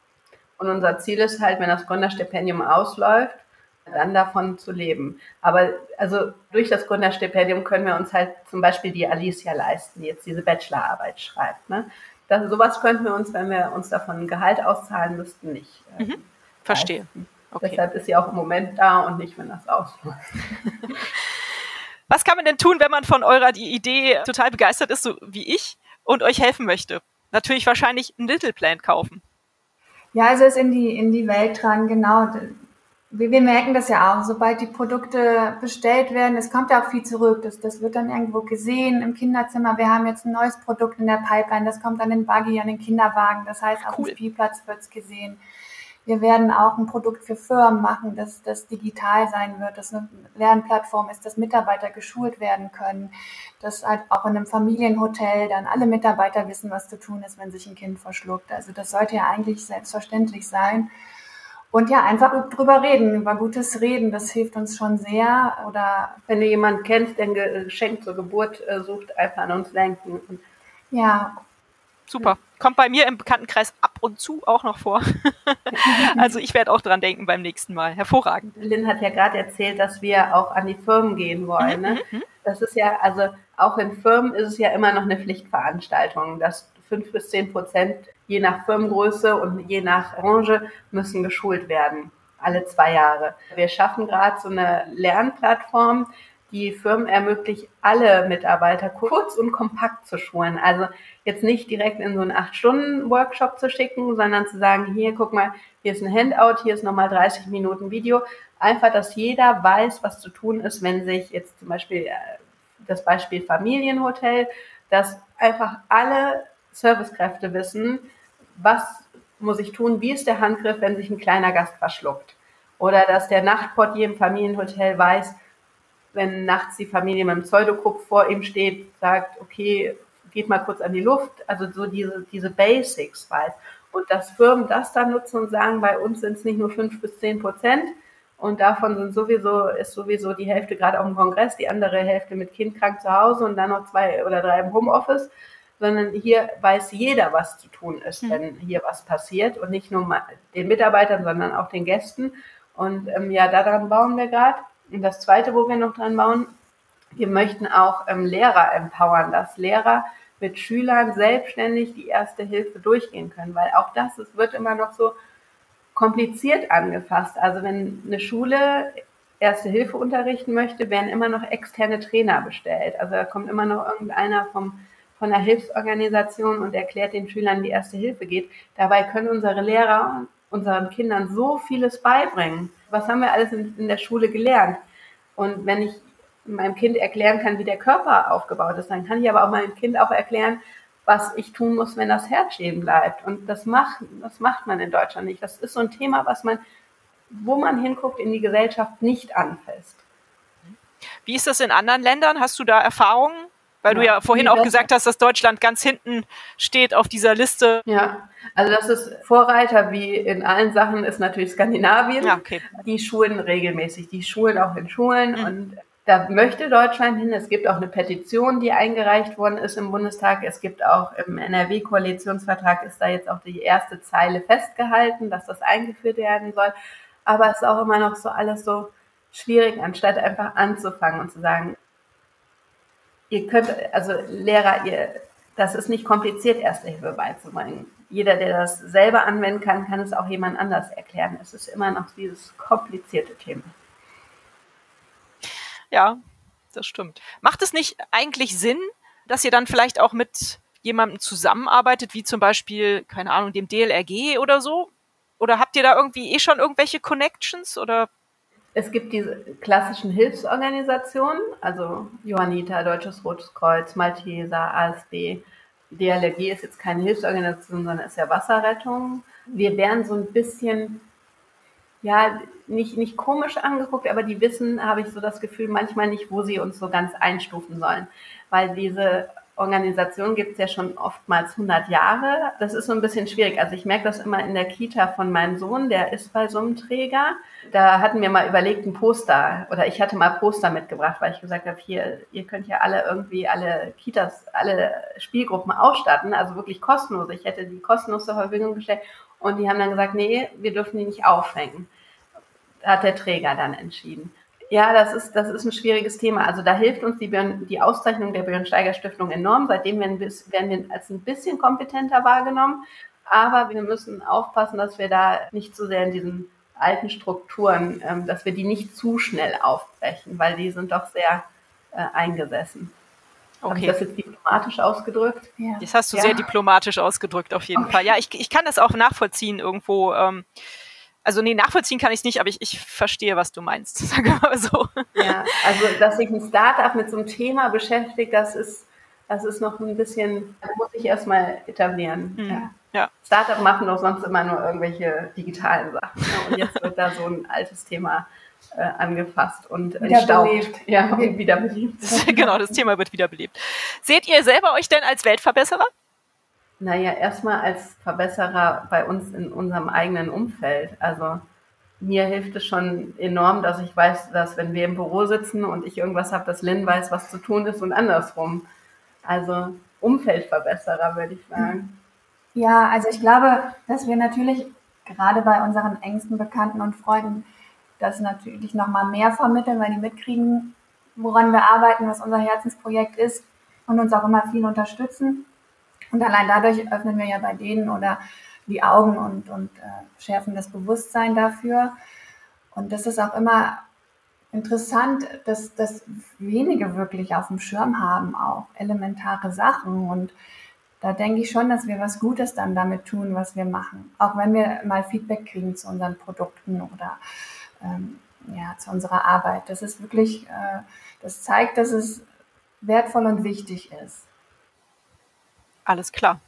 und unser Ziel ist halt, wenn das Gründerstipendium ausläuft, dann davon zu leben. Aber also durch das Gründerstipendium können wir uns halt zum Beispiel die Alicia leisten, die jetzt diese Bachelorarbeit schreibt. Ne? Das, sowas könnten wir uns, wenn wir uns davon ein Gehalt auszahlen müssten, nicht. Äh, mhm. Verstehe. Okay. Deshalb ist sie auch im Moment da und nicht, wenn das ausläuft. Was kann man denn tun, wenn man von eurer Idee total begeistert ist, so wie ich, und euch helfen möchte? Natürlich wahrscheinlich einen Little Plan kaufen. Ja, also es in die, in die Welt tragen, genau. Wir, wir merken das ja auch, sobald die Produkte bestellt werden, es kommt ja auch viel zurück. Das, das wird dann irgendwo gesehen im Kinderzimmer. Wir haben jetzt ein neues Produkt in der Pipeline, das kommt an den Buggy, an den Kinderwagen. Das heißt, auf cool. dem Spielplatz wird es gesehen. Wir werden auch ein Produkt für Firmen machen, das, das digital sein wird, das eine Lernplattform ist, dass Mitarbeiter geschult werden können, dass halt auch in einem Familienhotel dann alle Mitarbeiter wissen, was zu tun ist, wenn sich ein Kind verschluckt. Also das sollte ja eigentlich selbstverständlich sein. Und ja, einfach drüber reden, über gutes Reden, das hilft uns schon sehr. Oder wenn du jemanden kennst, der ein Geschenk zur Geburt äh, sucht, einfach an uns denken. Ja, Super. Kommt bei mir im Bekanntenkreis ab und zu auch noch vor. also ich werde auch dran denken beim nächsten Mal. Hervorragend. Lynn hat ja gerade erzählt, dass wir auch an die Firmen gehen wollen. Ne? Mhm, mhm. Das ist ja, also auch in Firmen ist es ja immer noch eine Pflichtveranstaltung, dass fünf bis zehn Prozent je nach Firmengröße und je nach Branche müssen geschult werden. Alle zwei Jahre. Wir schaffen gerade so eine Lernplattform, die Firmen ermöglicht, alle Mitarbeiter kurz und kompakt zu schulen. Also jetzt nicht direkt in so einen Acht-Stunden-Workshop zu schicken, sondern zu sagen, hier, guck mal, hier ist ein Handout, hier ist nochmal 30 Minuten Video. Einfach, dass jeder weiß, was zu tun ist, wenn sich jetzt zum Beispiel äh, das Beispiel Familienhotel, dass einfach alle Servicekräfte wissen, was muss ich tun, wie ist der Handgriff, wenn sich ein kleiner Gast verschluckt. Oder dass der Nachtportier im Familienhotel weiß, wenn nachts die Familie mit dem Pseudokrupp vor ihm steht, sagt, okay, geht mal kurz an die Luft, also so diese, diese Basics weiß. Und dass Firmen das dann nutzen und sagen, bei uns sind es nicht nur fünf bis zehn Prozent und davon sind sowieso, ist sowieso die Hälfte gerade auf dem Kongress, die andere Hälfte mit Kind krank zu Hause und dann noch zwei oder drei im Homeoffice, sondern hier weiß jeder, was zu tun ist, mhm. wenn hier was passiert und nicht nur den Mitarbeitern, sondern auch den Gästen. Und ähm, ja, daran bauen wir gerade. Und das Zweite, wo wir noch dran bauen, wir möchten auch ähm, Lehrer empowern, dass Lehrer mit Schülern selbstständig die erste Hilfe durchgehen können, weil auch das es wird immer noch so kompliziert angefasst. Also wenn eine Schule Erste Hilfe unterrichten möchte, werden immer noch externe Trainer bestellt. Also da kommt immer noch irgendeiner vom, von der Hilfsorganisation und erklärt den Schülern, wie Erste Hilfe geht. Dabei können unsere Lehrer unseren Kindern so vieles beibringen. Was haben wir alles in, in der Schule gelernt? Und wenn ich meinem Kind erklären kann, wie der Körper aufgebaut ist, dann kann ich aber auch meinem Kind auch erklären, was ich tun muss, wenn das Herz stehen bleibt. Und das macht, das macht man in Deutschland nicht. Das ist so ein Thema, was man, wo man hinguckt, in die Gesellschaft nicht anfasst. Wie ist das in anderen Ländern? Hast du da Erfahrungen? Weil ja, du ja vorhin auch gesagt hast, dass Deutschland ganz hinten steht auf dieser Liste. Ja, also das ist Vorreiter wie in allen Sachen ist natürlich Skandinavien. Ja, okay. Die schulen regelmäßig, die schulen auch in Schulen mhm. und da möchte Deutschland hin. Es gibt auch eine Petition, die eingereicht worden ist im Bundestag. Es gibt auch im NRW-Koalitionsvertrag ist da jetzt auch die erste Zeile festgehalten, dass das eingeführt werden soll. Aber es ist auch immer noch so alles so schwierig, anstatt einfach anzufangen und zu sagen, ihr könnt, also Lehrer, ihr, das ist nicht kompliziert, Erste Hilfe beizubringen. Jeder, der das selber anwenden kann, kann es auch jemand anders erklären. Es ist immer noch dieses komplizierte Thema. Ja, das stimmt. Macht es nicht eigentlich Sinn, dass ihr dann vielleicht auch mit jemandem zusammenarbeitet, wie zum Beispiel, keine Ahnung, dem DLRG oder so? Oder habt ihr da irgendwie eh schon irgendwelche Connections oder es gibt diese klassischen Hilfsorganisationen, also Johannita, Deutsches Rotes Kreuz, Malteser, ASB. DLRG ist jetzt keine Hilfsorganisation, sondern ist ja Wasserrettung. Wir werden so ein bisschen, ja, nicht, nicht komisch angeguckt, aber die wissen, habe ich so das Gefühl, manchmal nicht, wo sie uns so ganz einstufen sollen. Weil diese Organisation gibt es ja schon oftmals 100 Jahre. Das ist so ein bisschen schwierig. Also ich merke das immer in der Kita von meinem Sohn, der ist bei so einem Träger. Da hatten wir mal überlegt, ein Poster oder ich hatte mal Poster mitgebracht, weil ich gesagt habe, hier, ihr könnt ja alle irgendwie alle Kitas, alle Spielgruppen ausstatten, also wirklich kostenlos. Ich hätte die kostenlos zur Verfügung gestellt und die haben dann gesagt, nee, wir dürfen die nicht aufhängen. Hat der Träger dann entschieden. Ja, das ist, das ist ein schwieriges Thema. Also da hilft uns die, die Auszeichnung der Björn Steiger Stiftung enorm. Seitdem werden wir, werden wir als ein bisschen kompetenter wahrgenommen. Aber wir müssen aufpassen, dass wir da nicht zu sehr in diesen alten Strukturen, ähm, dass wir die nicht zu schnell aufbrechen, weil die sind doch sehr äh, eingesessen. Okay. Habe ich das jetzt diplomatisch ausgedrückt? Ja. Das hast du ja. sehr diplomatisch ausgedrückt, auf jeden okay. Fall. Ja, ich, ich kann das auch nachvollziehen irgendwo. Ähm, also nee, nachvollziehen kann ich es nicht, aber ich, ich verstehe, was du meinst. Sag mal so. Ja, also dass sich ein Startup mit so einem Thema beschäftigt, das ist, das ist noch ein bisschen, das muss ich erstmal etablieren. Mhm. Ja. Ja. Startup machen doch sonst immer nur irgendwelche digitalen Sachen. Ne? Und jetzt wird da so ein altes Thema äh, angefasst und entstaubt. Ja, und wiederbelebt. genau, das Thema wird wiederbelebt. Seht ihr selber euch denn als Weltverbesserer? Naja, erstmal als Verbesserer bei uns in unserem eigenen Umfeld. Also mir hilft es schon enorm, dass ich weiß, dass wenn wir im Büro sitzen und ich irgendwas habe, dass Lynn weiß, was zu tun ist und andersrum. Also Umfeldverbesserer, würde ich sagen. Ja, also ich glaube, dass wir natürlich gerade bei unseren engsten Bekannten und Freunden das natürlich nochmal mehr vermitteln, weil die mitkriegen, woran wir arbeiten, was unser Herzensprojekt ist und uns auch immer viel unterstützen. Und allein dadurch öffnen wir ja bei denen oder die Augen und, und äh, schärfen das Bewusstsein dafür. Und das ist auch immer interessant, dass, dass wenige wirklich auf dem Schirm haben, auch elementare Sachen. Und da denke ich schon, dass wir was Gutes dann damit tun, was wir machen. Auch wenn wir mal Feedback kriegen zu unseren Produkten oder ähm, ja, zu unserer Arbeit. Das ist wirklich, äh, das zeigt, dass es wertvoll und wichtig ist. Alles klar.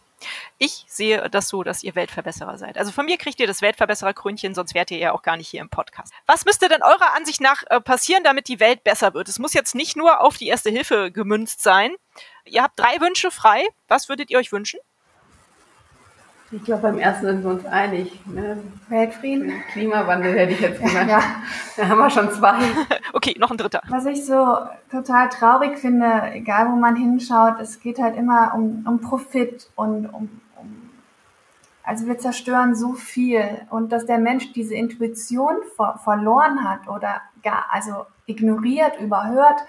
Ich sehe das so, dass ihr Weltverbesserer seid. Also von mir kriegt ihr das Weltverbesserer-Krönchen, sonst wärt ihr ja auch gar nicht hier im Podcast. Was müsste denn eurer Ansicht nach äh, passieren, damit die Welt besser wird? Es muss jetzt nicht nur auf die Erste Hilfe gemünzt sein. Ihr habt drei Wünsche frei. Was würdet ihr euch wünschen? Ich glaube, beim ersten sind wir uns einig. Ne? Weltfrieden. Klimawandel hätte ich jetzt gesagt. Ja. Da haben wir schon zwei. Okay, noch ein dritter. Was ich so total traurig finde, egal wo man hinschaut, es geht halt immer um, um Profit und um, um, also wir zerstören so viel und dass der Mensch diese Intuition ver verloren hat oder gar, also ignoriert, überhört,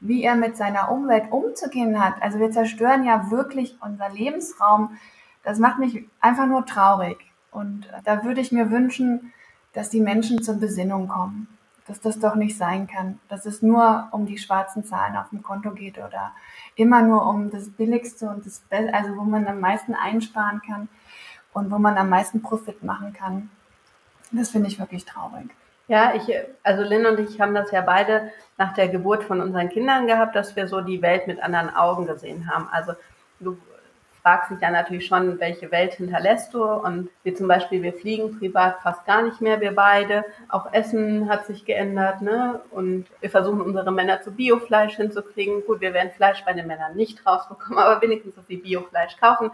wie er mit seiner Umwelt umzugehen hat. Also wir zerstören ja wirklich unser Lebensraum das macht mich einfach nur traurig. Und da würde ich mir wünschen, dass die Menschen zur Besinnung kommen. Dass das doch nicht sein kann. Dass es nur um die schwarzen Zahlen auf dem Konto geht oder immer nur um das Billigste und das Beste, also wo man am meisten einsparen kann und wo man am meisten Profit machen kann. Das finde ich wirklich traurig. Ja, ich, also Lynn und ich haben das ja beide nach der Geburt von unseren Kindern gehabt, dass wir so die Welt mit anderen Augen gesehen haben. Also du fragt sich dann natürlich schon, welche Welt hinterlässt du? Und wir zum Beispiel, wir fliegen privat fast gar nicht mehr, wir beide. Auch Essen hat sich geändert, ne? Und wir versuchen unsere Männer zu Biofleisch hinzukriegen. Gut, wir werden Fleisch bei den Männern nicht rausbekommen, aber wenigstens so viel Biofleisch kaufen.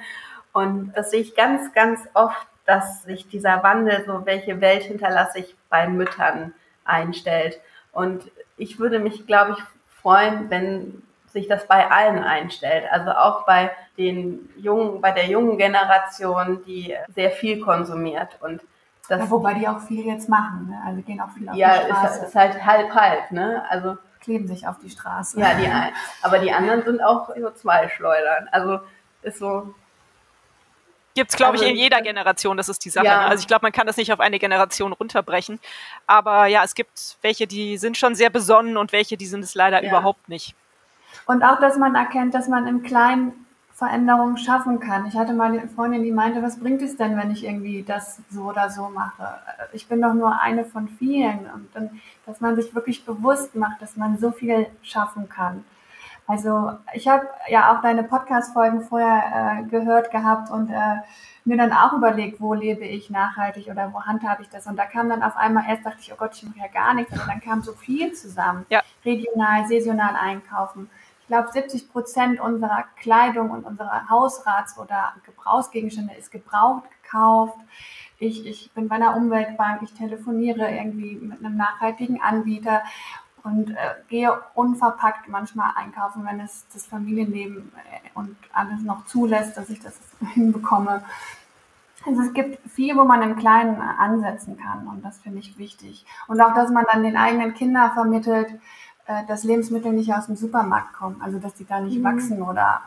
Und das sehe ich ganz, ganz oft, dass sich dieser Wandel, so welche Welt hinterlasse ich bei Müttern einstellt. Und ich würde mich, glaube ich, freuen, wenn sich das bei allen einstellt. Also auch bei den jungen, bei der jungen Generation, die sehr viel konsumiert und das, ja, wobei die auch viel jetzt machen, ne? also gehen auch viel auf ja, die Straße. Ja, ist, ist halt halb halb, ne? Also kleben sich auf die Straße. Ja, die ein, aber die anderen sind auch so zwei Schleudern. Also ist so. Gibt es, glaube also, ich, in jeder Generation, das ist die Sache. Ja. Ne? Also ich glaube, man kann das nicht auf eine Generation runterbrechen. Aber ja, es gibt welche, die sind schon sehr besonnen und welche, die sind es leider ja. überhaupt nicht. Und auch, dass man erkennt, dass man im Kleinen Veränderungen schaffen kann. Ich hatte mal eine Freundin, die meinte, was bringt es denn, wenn ich irgendwie das so oder so mache? Ich bin doch nur eine von vielen. Und dann, dass man sich wirklich bewusst macht, dass man so viel schaffen kann. Also ich habe ja auch deine Podcast-Folgen vorher äh, gehört gehabt und äh, mir dann auch überlegt, wo lebe ich nachhaltig oder wo handhabe ich das. Und da kam dann auf einmal, erst dachte ich, oh Gott, ich mache ja gar nichts, aber dann kam so viel zusammen. Ja. Regional, saisonal einkaufen glaube, 70 Prozent unserer Kleidung und unserer Hausrats- oder Gebrauchsgegenstände ist gebraucht gekauft. Ich, ich bin bei einer Umweltbank, ich telefoniere irgendwie mit einem nachhaltigen Anbieter und äh, gehe unverpackt manchmal einkaufen, wenn es das Familienleben äh, und alles noch zulässt, dass ich das hinbekomme. Also es gibt viel, wo man im Kleinen ansetzen kann und das finde ich wichtig. Und auch, dass man dann den eigenen Kindern vermittelt, äh, dass Lebensmittel nicht aus dem Supermarkt kommen, also dass die da nicht mhm. wachsen oder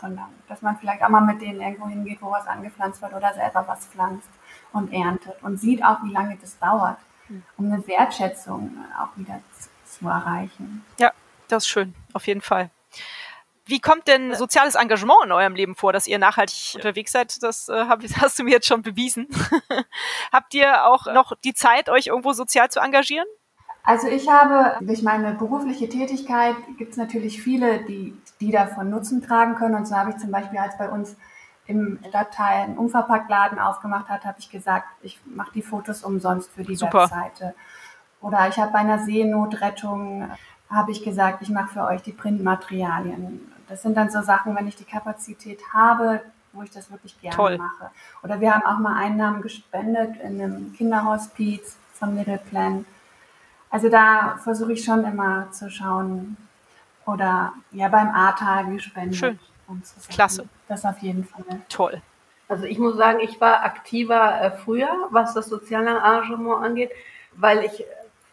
sondern dass man vielleicht auch mal mit denen irgendwo hingeht, wo was angepflanzt wird oder selber was pflanzt und erntet und sieht auch, wie lange das dauert, mhm. um eine Wertschätzung auch wieder zu, zu erreichen. Ja, Das ist schön, auf jeden Fall. Wie kommt denn soziales Engagement in eurem Leben vor, dass ihr nachhaltig unterwegs seid? Das äh, hast du mir jetzt schon bewiesen. Habt ihr auch noch die Zeit, euch irgendwo sozial zu engagieren? Also ich habe durch meine berufliche Tätigkeit gibt es natürlich viele, die, die davon Nutzen tragen können. Und so habe ich zum Beispiel, als bei uns im Stadtteil einen Unverpacktladen aufgemacht hat, habe ich gesagt, ich mache die Fotos umsonst für die Super. Webseite. Oder ich habe bei einer Seenotrettung, habe ich gesagt, ich mache für euch die Printmaterialien. Das sind dann so Sachen, wenn ich die Kapazität habe, wo ich das wirklich gerne Toll. mache. Oder wir haben auch mal Einnahmen gespendet in einem Kinderhospiz von Mittelplan. Also da versuche ich schon immer zu schauen. Oder ja, beim Ahrtal gespendet. Schön. Klasse. Das auf jeden Fall. Toll. Also ich muss sagen, ich war aktiver äh, früher, was das soziale Engagement angeht, weil ich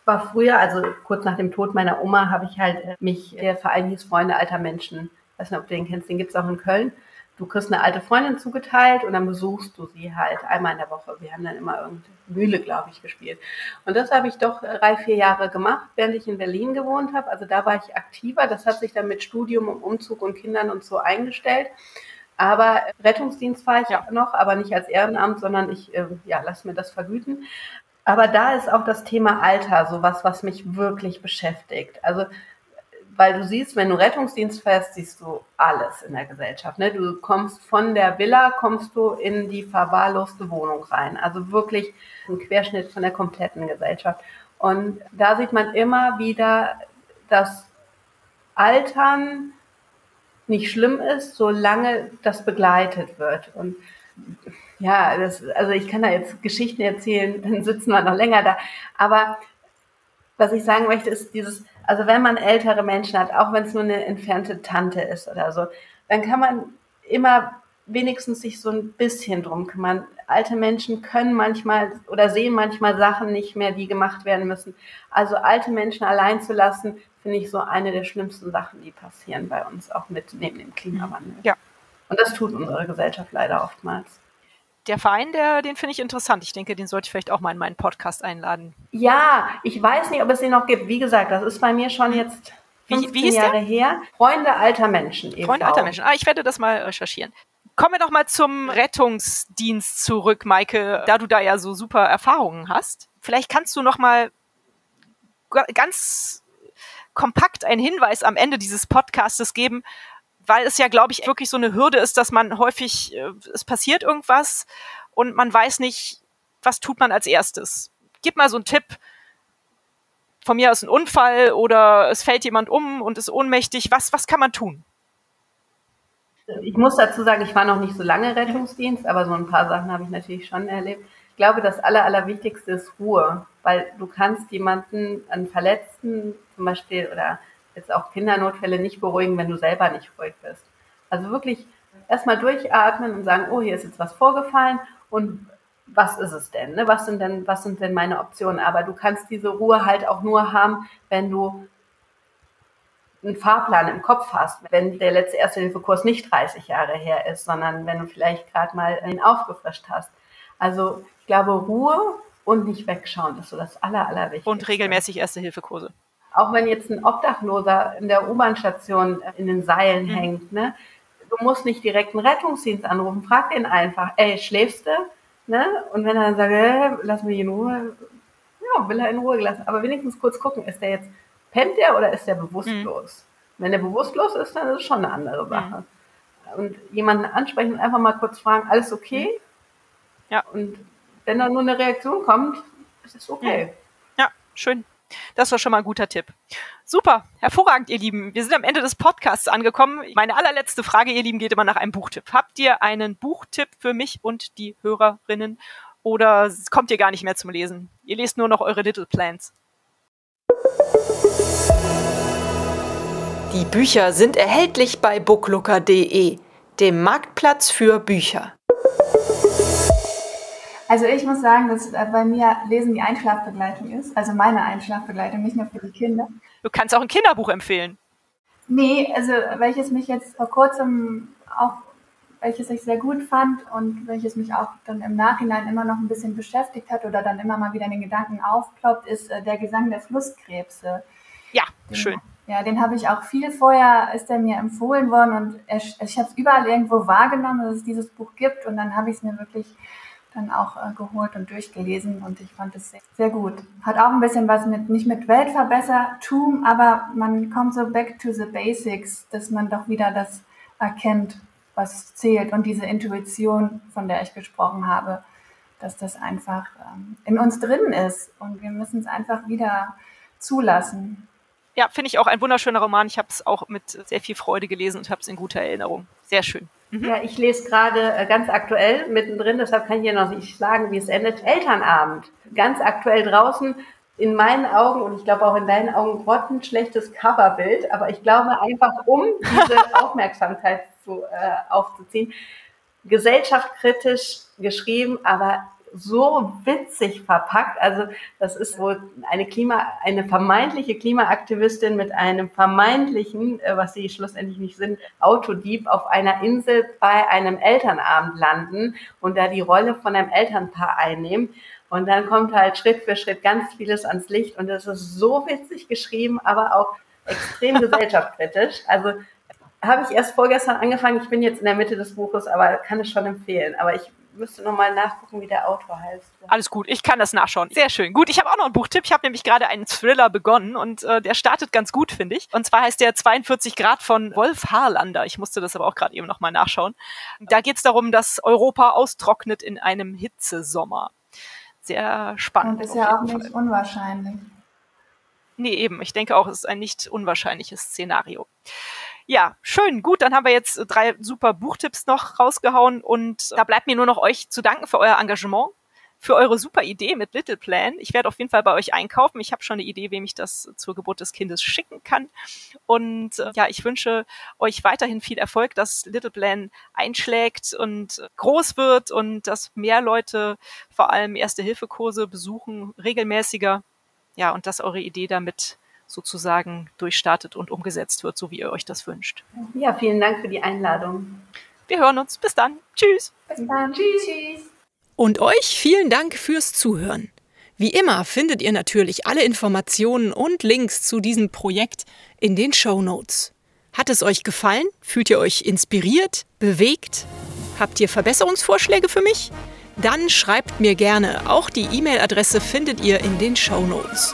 war früher, also kurz nach dem Tod meiner Oma, habe ich halt äh, mich, der Verein hieß Freunde alter Menschen weiß nicht, ob du den kennst, den gibt es auch in Köln. Du kriegst eine alte Freundin zugeteilt und dann besuchst du sie halt einmal in der Woche. Wir haben dann immer irgendeine Mühle, glaube ich, gespielt. Und das habe ich doch drei, vier Jahre gemacht, während ich in Berlin gewohnt habe. Also da war ich aktiver. Das hat sich dann mit Studium und Umzug und Kindern und so eingestellt. Aber Rettungsdienst war ich ja. noch, aber nicht als Ehrenamt, sondern ich äh, ja, lass mir das vergüten. Aber da ist auch das Thema Alter so was, was mich wirklich beschäftigt. Also weil du siehst, wenn du Rettungsdienst fährst, siehst du alles in der Gesellschaft. Ne? Du kommst von der Villa, kommst du in die verwahrloste Wohnung rein. Also wirklich ein Querschnitt von der kompletten Gesellschaft. Und da sieht man immer wieder, dass Altern nicht schlimm ist, solange das begleitet wird. Und ja, das, also ich kann da jetzt Geschichten erzählen, dann sitzen wir noch länger da. Aber was ich sagen möchte, ist dieses, also wenn man ältere Menschen hat, auch wenn es nur eine entfernte Tante ist oder so, dann kann man immer wenigstens sich so ein bisschen drum kümmern. Alte Menschen können manchmal oder sehen manchmal Sachen nicht mehr, die gemacht werden müssen. Also alte Menschen allein zu lassen, finde ich so eine der schlimmsten Sachen, die passieren bei uns, auch mit neben dem Klimawandel. Ja. Und das tut unsere Gesellschaft leider oftmals der Verein, der, den finde ich interessant. Ich denke, den sollte ich vielleicht auch mal in meinen Podcast einladen. Ja, ich weiß nicht, ob es den noch gibt. Wie gesagt, das ist bei mir schon jetzt 15 wie, wie Jahre der? her. Freunde alter Menschen. E. Freunde alter Menschen. Ah, ich werde das mal recherchieren. Kommen wir doch mal zum Rettungsdienst zurück, Maike, da du da ja so super Erfahrungen hast. Vielleicht kannst du noch mal ganz kompakt einen Hinweis am Ende dieses Podcastes geben, weil es ja, glaube ich, wirklich so eine Hürde ist, dass man häufig, äh, es passiert irgendwas und man weiß nicht, was tut man als erstes. Gib mal so einen Tipp. Von mir aus ein Unfall oder es fällt jemand um und ist ohnmächtig. Was, was kann man tun? Ich muss dazu sagen, ich war noch nicht so lange Rettungsdienst, aber so ein paar Sachen habe ich natürlich schon erlebt. Ich glaube, das Aller, Allerwichtigste ist Ruhe, weil du kannst jemanden, einen Verletzten zum Beispiel oder jetzt auch Kindernotfälle nicht beruhigen, wenn du selber nicht ruhig bist. Also wirklich erstmal durchatmen und sagen, oh, hier ist jetzt was vorgefallen und was ist es denn? Ne? Was sind denn, was sind denn meine Optionen? Aber du kannst diese Ruhe halt auch nur haben, wenn du einen Fahrplan im Kopf hast, wenn der letzte Erste-Hilfe-Kurs nicht 30 Jahre her ist, sondern wenn du vielleicht gerade mal ihn aufgefrischt hast. Also ich glaube, Ruhe und nicht wegschauen ist so das Aller, Allerwichtigste. Und regelmäßig Erste-Hilfe-Kurse auch wenn jetzt ein Obdachloser in der U-Bahn-Station in den Seilen mhm. hängt, ne? Du musst nicht direkt einen Rettungsdienst anrufen, frag den einfach, ey, schläfst du? Ne? Und wenn er dann sagt, äh, lass mich in Ruhe, ja, will er in Ruhe gelassen. Aber wenigstens kurz gucken, ist der jetzt, pennt der oder ist der bewusstlos? Mhm. Wenn der bewusstlos ist, dann ist es schon eine andere Sache. Mhm. Und jemanden ansprechen und einfach mal kurz fragen, alles okay? Mhm. Ja. Und wenn da nur eine Reaktion kommt, ist es okay. Ja, schön. Das war schon mal ein guter Tipp. Super, hervorragend, ihr Lieben. Wir sind am Ende des Podcasts angekommen. Meine allerletzte Frage, ihr Lieben, geht immer nach einem Buchtipp. Habt ihr einen Buchtipp für mich und die Hörerinnen oder kommt ihr gar nicht mehr zum Lesen? Ihr lest nur noch eure Little Plans. Die Bücher sind erhältlich bei booklooker.de, dem Marktplatz für Bücher. Also ich muss sagen, dass äh, bei mir Lesen die Einschlafbegleitung ist, also meine Einschlafbegleitung, nicht nur für die Kinder. Du kannst auch ein Kinderbuch empfehlen. Nee, also welches mich jetzt vor kurzem auch, welches ich sehr gut fand und welches mich auch dann im Nachhinein immer noch ein bisschen beschäftigt hat oder dann immer mal wieder in den Gedanken aufploppt, ist äh, Der Gesang der Flusskrebse. Ja, den, schön. Ja, den habe ich auch viel vorher, ist er mir empfohlen worden und ich habe es überall irgendwo wahrgenommen, dass es dieses Buch gibt und dann habe ich es mir wirklich dann auch äh, geholt und durchgelesen und ich fand es sehr, sehr, gut. Hat auch ein bisschen was mit, nicht mit Weltverbessertum, aber man kommt so back to the basics, dass man doch wieder das erkennt, was zählt und diese Intuition, von der ich gesprochen habe, dass das einfach ähm, in uns drin ist und wir müssen es einfach wieder zulassen. Ja, finde ich auch ein wunderschöner Roman. Ich habe es auch mit sehr viel Freude gelesen und habe es in guter Erinnerung. Sehr schön. Mhm. Ja, ich lese gerade äh, ganz aktuell mittendrin, deshalb kann ich hier noch nicht sagen, wie es endet. Elternabend. Ganz aktuell draußen. In meinen Augen und ich glaube auch in deinen Augen grottenschlechtes Coverbild, aber ich glaube einfach, um diese Aufmerksamkeit zu, äh, aufzuziehen, gesellschaftskritisch geschrieben, aber so witzig verpackt. Also das ist wohl eine Klima, eine vermeintliche Klimaaktivistin mit einem vermeintlichen, äh, was sie schlussendlich nicht sind, Autodieb auf einer Insel bei einem Elternabend landen und da die Rolle von einem Elternpaar einnehmen. Und dann kommt halt Schritt für Schritt ganz vieles ans Licht und es ist so witzig geschrieben, aber auch extrem gesellschaftskritisch. Also habe ich erst vorgestern angefangen. Ich bin jetzt in der Mitte des Buches, aber kann es schon empfehlen. Aber ich müsste nochmal nachgucken, wie der Autor heißt. Alles gut, ich kann das nachschauen. Sehr schön. Gut, ich habe auch noch einen Buchtipp. Ich habe nämlich gerade einen Thriller begonnen und äh, der startet ganz gut, finde ich. Und zwar heißt der 42 Grad von Wolf Harlander. Ich musste das aber auch gerade eben nochmal nachschauen. Da geht es darum, dass Europa austrocknet in einem Hitzesommer. Sehr spannend. Und ist ja auch nicht Fall. unwahrscheinlich. Nee, eben. Ich denke auch, es ist ein nicht unwahrscheinliches Szenario. Ja, schön, gut, dann haben wir jetzt drei super Buchtipps noch rausgehauen und da bleibt mir nur noch euch zu danken für euer Engagement, für eure super Idee mit Little Plan. Ich werde auf jeden Fall bei euch einkaufen. Ich habe schon eine Idee, wem ich das zur Geburt des Kindes schicken kann. Und äh, ja, ich wünsche euch weiterhin viel Erfolg, dass Little Plan einschlägt und groß wird und dass mehr Leute vor allem Erste-Hilfe-Kurse besuchen, regelmäßiger. Ja, und dass eure Idee damit sozusagen durchstartet und umgesetzt wird, so wie ihr euch das wünscht. Ja, vielen Dank für die Einladung. Wir hören uns. Bis dann. Tschüss. Bis dann. Tschüss. Und euch vielen Dank fürs Zuhören. Wie immer findet ihr natürlich alle Informationen und Links zu diesem Projekt in den Show Notes. Hat es euch gefallen? Fühlt ihr euch inspiriert? Bewegt? Habt ihr Verbesserungsvorschläge für mich? Dann schreibt mir gerne. Auch die E-Mail-Adresse findet ihr in den Show Notes.